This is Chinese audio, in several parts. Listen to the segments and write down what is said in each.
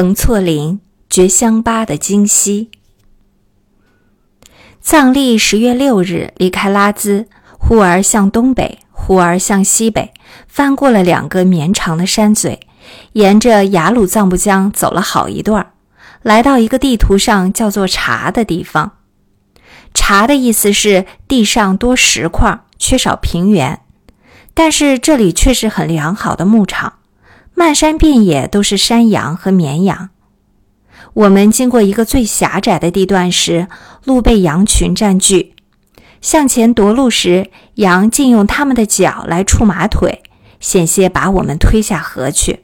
彭措林、觉香巴的今夕。藏历十月六日离开拉孜，忽而向东北，忽而向西北，翻过了两个绵长的山嘴，沿着雅鲁藏布江走了好一段，来到一个地图上叫做“茶”的地方。茶的意思是地上多石块，缺少平原，但是这里却是很良好的牧场，漫山遍野都是山羊和绵羊。我们经过一个最狭窄的地段时，路被羊群占据。向前夺路时，羊竟用它们的脚来触马腿，险些把我们推下河去。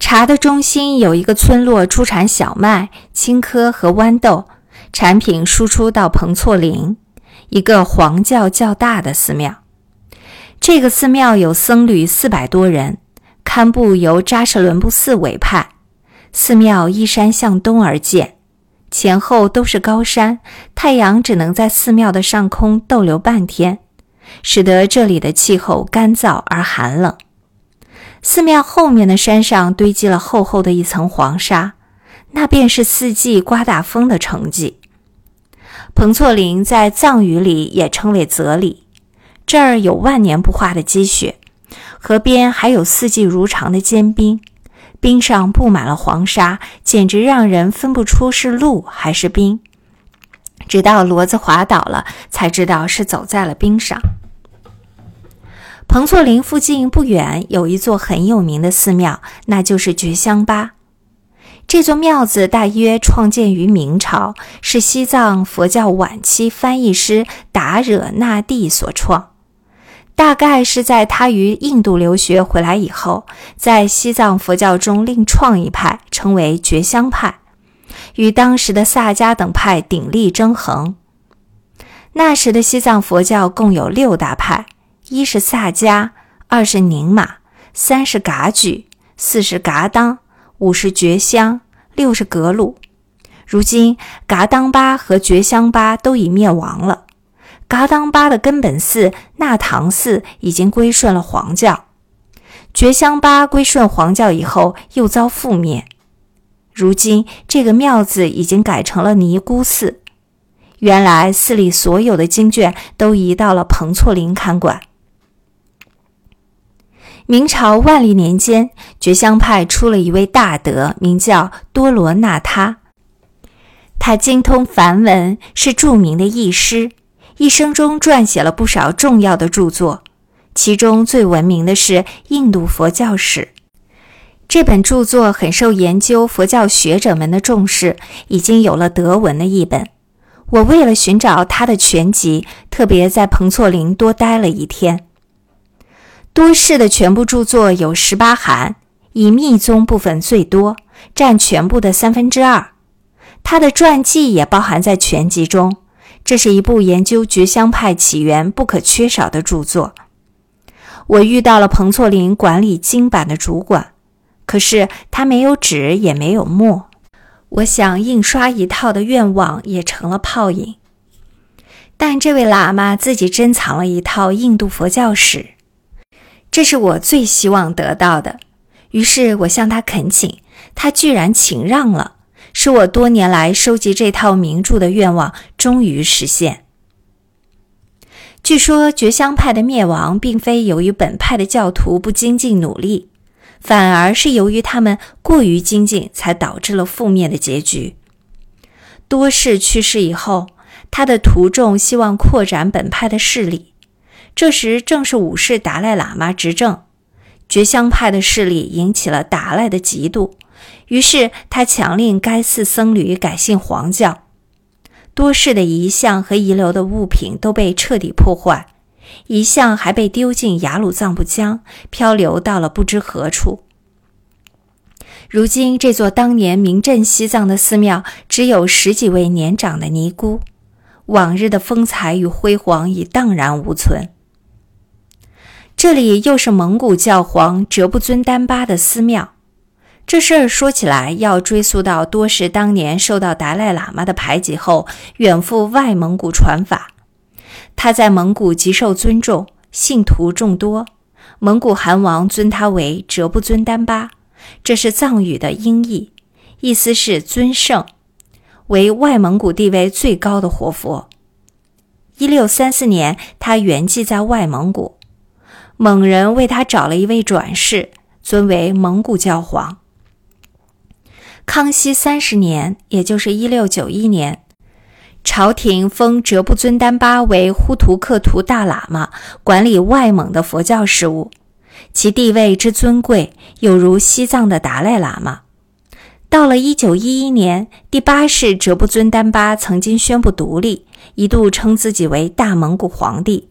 茶的中心有一个村落，出产小麦、青稞和豌豆，产品输出到彭措林，一个黄教较大的寺庙。这个寺庙有僧侣四百多人，堪布由扎什伦布寺委派。寺庙依山向东而建，前后都是高山，太阳只能在寺庙的上空逗留半天，使得这里的气候干燥而寒冷。寺庙后面的山上堆积了厚厚的一层黄沙，那便是四季刮大风的成绩。彭措林在藏语里也称为泽里，这儿有万年不化的积雪，河边还有四季如常的坚冰。冰上布满了黄沙，简直让人分不出是路还是冰。直到骡子滑倒了，才知道是走在了冰上。彭措林附近不远有一座很有名的寺庙，那就是觉香巴。这座庙子大约创建于明朝，是西藏佛教晚期翻译师达惹那帝所创。大概是在他于印度留学回来以后，在西藏佛教中另创一派，称为觉香派，与当时的萨迦等派鼎力争衡。那时的西藏佛教共有六大派：一是萨迦，二是宁玛，三是噶举，四是噶当，五是觉香，六是格鲁。如今，噶当巴和觉香巴都已灭亡了。噶当巴的根本寺那唐寺已经归顺了黄教，觉香巴归顺黄教以后又遭覆灭。如今这个庙子已经改成了尼姑寺。原来寺里所有的经卷都移到了彭措林看管。明朝万历年间，觉香派出了一位大德，名叫多罗那他，他精通梵文，是著名的译师。一生中撰写了不少重要的著作，其中最闻名的是《印度佛教史》。这本著作很受研究佛教学者们的重视，已经有了德文的译本。我为了寻找他的全集，特别在彭措林多待了一天。多士的全部著作有十八函，以密宗部分最多，占全部的三分之二。他的传记也包含在全集中。这是一部研究觉香派起源不可缺少的著作。我遇到了彭措林管理经版的主管，可是他没有纸也没有墨。我想印刷一套的愿望也成了泡影。但这位喇嘛自己珍藏了一套印度佛教史，这是我最希望得到的。于是我向他恳请，他居然请让了。使我多年来收集这套名著的愿望终于实现。据说觉香派的灭亡并非由于本派的教徒不精进努力，反而是由于他们过于精进，才导致了覆灭的结局。多士去世以后，他的徒众希望扩展本派的势力，这时正是五世达赖喇嘛执政，觉香派的势力引起了达赖的嫉妒。于是他强令该寺僧侣改信黄教，多世的遗像和遗留的物品都被彻底破坏，遗像还被丢进雅鲁藏布江，漂流到了不知何处。如今这座当年名震西藏的寺庙，只有十几位年长的尼姑，往日的风采与辉煌已荡然无存。这里又是蒙古教皇哲布尊丹巴的寺庙。这事儿说起来，要追溯到多士当年受到达赖喇嘛的排挤后，远赴外蒙古传法。他在蒙古极受尊重，信徒众多。蒙古汗王尊他为哲布尊丹巴，这是藏语的音译，意思是尊圣，为外蒙古地位最高的活佛。一六三四年，他圆寂在外蒙古，蒙人为他找了一位转世，尊为蒙古教皇。康熙三十年，也就是一六九一年，朝廷封哲布尊丹巴为呼图克图大喇嘛，管理外蒙的佛教事务，其地位之尊贵，有如西藏的达赖喇嘛。到了一九一一年，第八世哲布尊丹巴曾经宣布独立。一度称自己为大蒙古皇帝，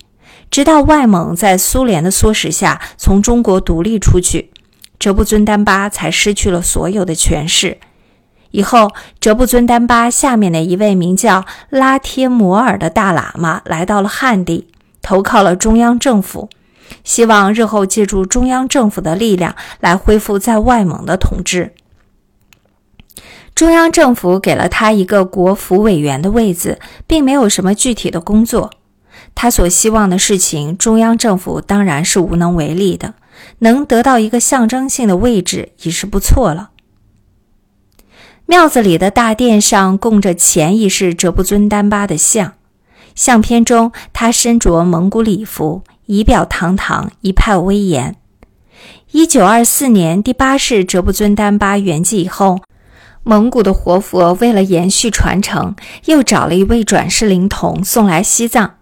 直到外蒙在苏联的唆使下从中国独立出去，哲布尊丹巴才失去了所有的权势。以后，哲布尊丹巴下面的一位名叫拉贴摩尔的大喇嘛来到了汉地，投靠了中央政府，希望日后借助中央政府的力量来恢复在外蒙的统治。中央政府给了他一个国府委员的位子，并没有什么具体的工作。他所希望的事情，中央政府当然是无能为力的。能得到一个象征性的位置已是不错了。庙子里的大殿上供着前一世哲布尊丹巴的像，相片中他身着蒙古礼服，仪表堂堂，一派威严。一九二四年，第八世哲布尊丹巴圆寂以后。蒙古的活佛为了延续传承，又找了一位转世灵童送来西藏。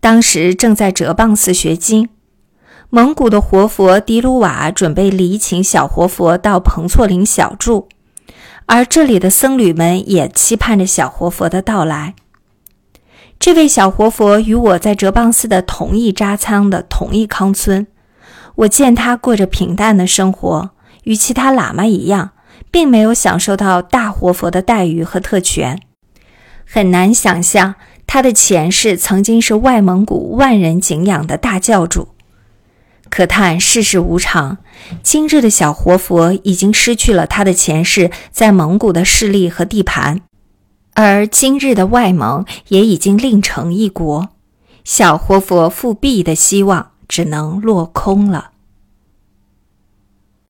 当时正在哲蚌寺学经。蒙古的活佛迪鲁瓦准备礼请小活佛到彭措林小住，而这里的僧侣们也期盼着小活佛的到来。这位小活佛与我在哲蚌寺的同一扎仓的同一康村，我见他过着平淡的生活，与其他喇嘛一样。并没有享受到大活佛的待遇和特权，很难想象他的前世曾经是外蒙古万人敬仰的大教主。可叹世事无常，今日的小活佛已经失去了他的前世在蒙古的势力和地盘，而今日的外蒙也已经另成一国，小活佛复辟的希望只能落空了。